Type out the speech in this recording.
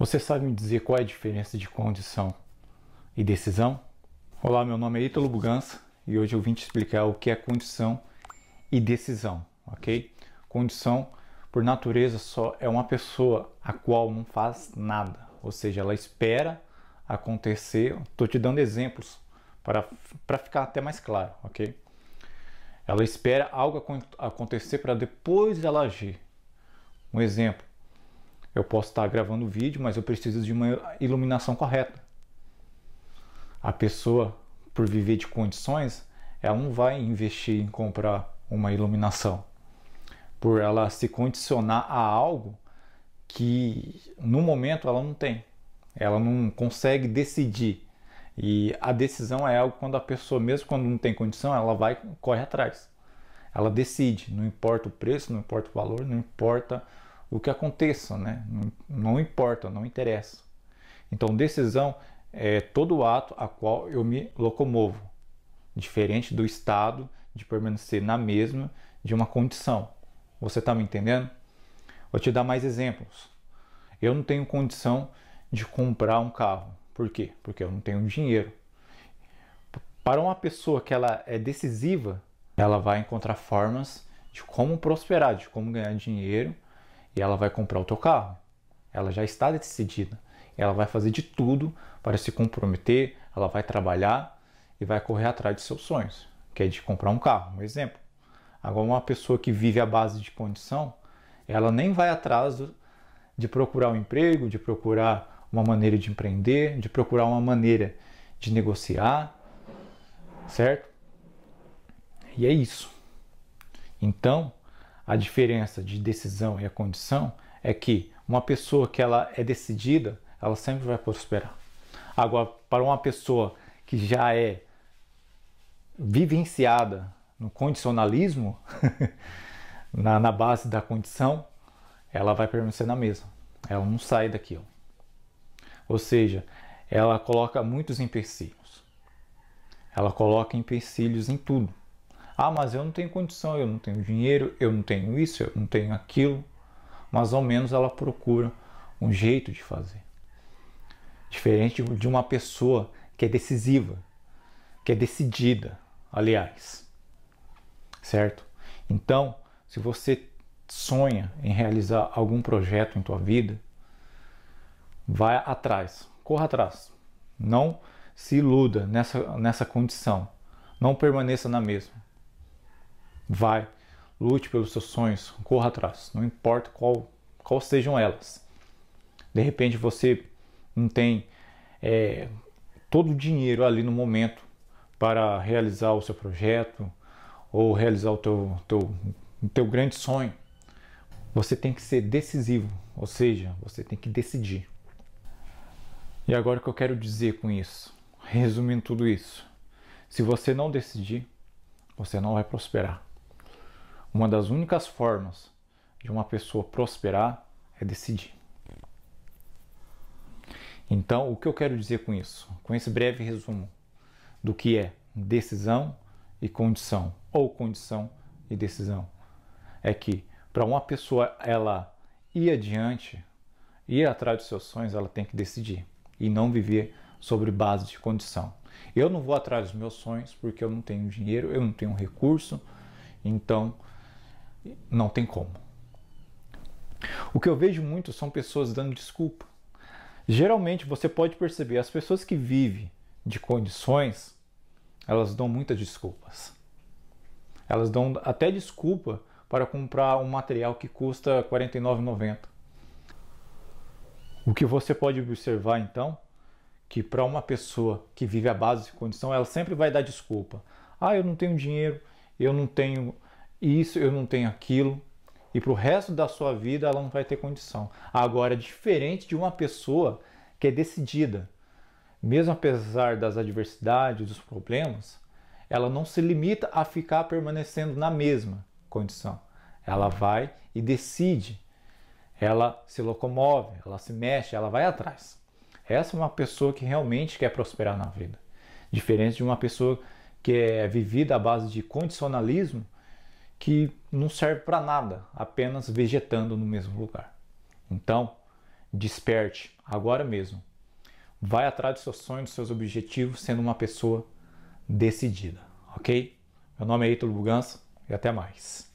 Você sabe me dizer qual é a diferença de condição e decisão? Olá, meu nome é Ítalo Bugança e hoje eu vim te explicar o que é condição e decisão, ok? Condição, por natureza, só é uma pessoa a qual não faz nada, ou seja, ela espera acontecer. Estou te dando exemplos para, para ficar até mais claro, ok? Ela espera algo acontecer para depois ela agir. Um exemplo, eu posso estar gravando vídeo, mas eu preciso de uma iluminação correta. A pessoa, por viver de condições, ela não vai investir em comprar uma iluminação. Por ela se condicionar a algo que no momento ela não tem. Ela não consegue decidir. E a decisão é algo quando a pessoa, mesmo quando não tem condição, ela vai corre atrás. Ela decide, não importa o preço, não importa o valor, não importa o que aconteça, né? Não, importa, não interessa. Então, decisão é todo ato a qual eu me locomovo, diferente do estado de permanecer na mesma de uma condição. Você está me entendendo? Vou te dar mais exemplos. Eu não tenho condição de comprar um carro. Por quê? Porque eu não tenho dinheiro. Para uma pessoa que ela é decisiva, ela vai encontrar formas de como prosperar, de como ganhar dinheiro e ela vai comprar o teu carro. Ela já está decidida. Ela vai fazer de tudo para se comprometer, ela vai trabalhar e vai correr atrás de seus sonhos, que é de comprar um carro, um exemplo. Agora, uma pessoa que vive à base de condição, ela nem vai atrás de procurar um emprego, de procurar uma maneira de empreender, de procurar uma maneira de negociar, certo? E é isso. Então, a diferença de decisão e a condição é que uma pessoa que ela é decidida, ela sempre vai prosperar. Agora, para uma pessoa que já é vivenciada no condicionalismo, na, na, base da condição, ela vai permanecer na mesma. Ela não sai daquilo. Ou seja, ela coloca muitos empecilhos. Ela coloca empecilhos em tudo. Ah, mas eu não tenho condição, eu não tenho dinheiro, eu não tenho isso, eu não tenho aquilo. Mas ao menos ela procura um jeito de fazer. Diferente de uma pessoa que é decisiva, que é decidida, aliás. Certo? Então, se você sonha em realizar algum projeto em tua vida, vai atrás, corra atrás. Não se iluda nessa, nessa condição. Não permaneça na mesma. Vai, lute pelos seus sonhos, corra atrás, não importa qual, qual sejam elas. De repente você não tem é, todo o dinheiro ali no momento para realizar o seu projeto ou realizar o teu, teu, teu grande sonho. Você tem que ser decisivo, ou seja, você tem que decidir. E agora o que eu quero dizer com isso? Resumindo tudo isso, se você não decidir, você não vai prosperar. Uma das únicas formas de uma pessoa prosperar é decidir. Então, o que eu quero dizer com isso? Com esse breve resumo do que é decisão e condição, ou condição e decisão, é que para uma pessoa ela ir adiante, ir atrás dos seus sonhos, ela tem que decidir e não viver sobre base de condição. Eu não vou atrás dos meus sonhos porque eu não tenho dinheiro, eu não tenho recurso, então não tem como. O que eu vejo muito são pessoas dando desculpa. Geralmente você pode perceber, as pessoas que vivem de condições, elas dão muitas desculpas. Elas dão até desculpa para comprar um material que custa R$ 49,90. O que você pode observar então, que para uma pessoa que vive à base de condição, ela sempre vai dar desculpa. Ah, eu não tenho dinheiro, eu não tenho isso, eu não tenho aquilo, e para o resto da sua vida ela não vai ter condição. Agora, diferente de uma pessoa que é decidida, mesmo apesar das adversidades, dos problemas, ela não se limita a ficar permanecendo na mesma condição. Ela vai e decide, ela se locomove, ela se mexe, ela vai atrás. Essa é uma pessoa que realmente quer prosperar na vida. Diferente de uma pessoa que é vivida à base de condicionalismo, que não serve para nada, apenas vegetando no mesmo lugar. Então, Desperte agora mesmo. Vai atrás dos seus sonhos, dos seus objetivos, sendo uma pessoa decidida, ok? Meu nome é Ítalo Bugança e até mais.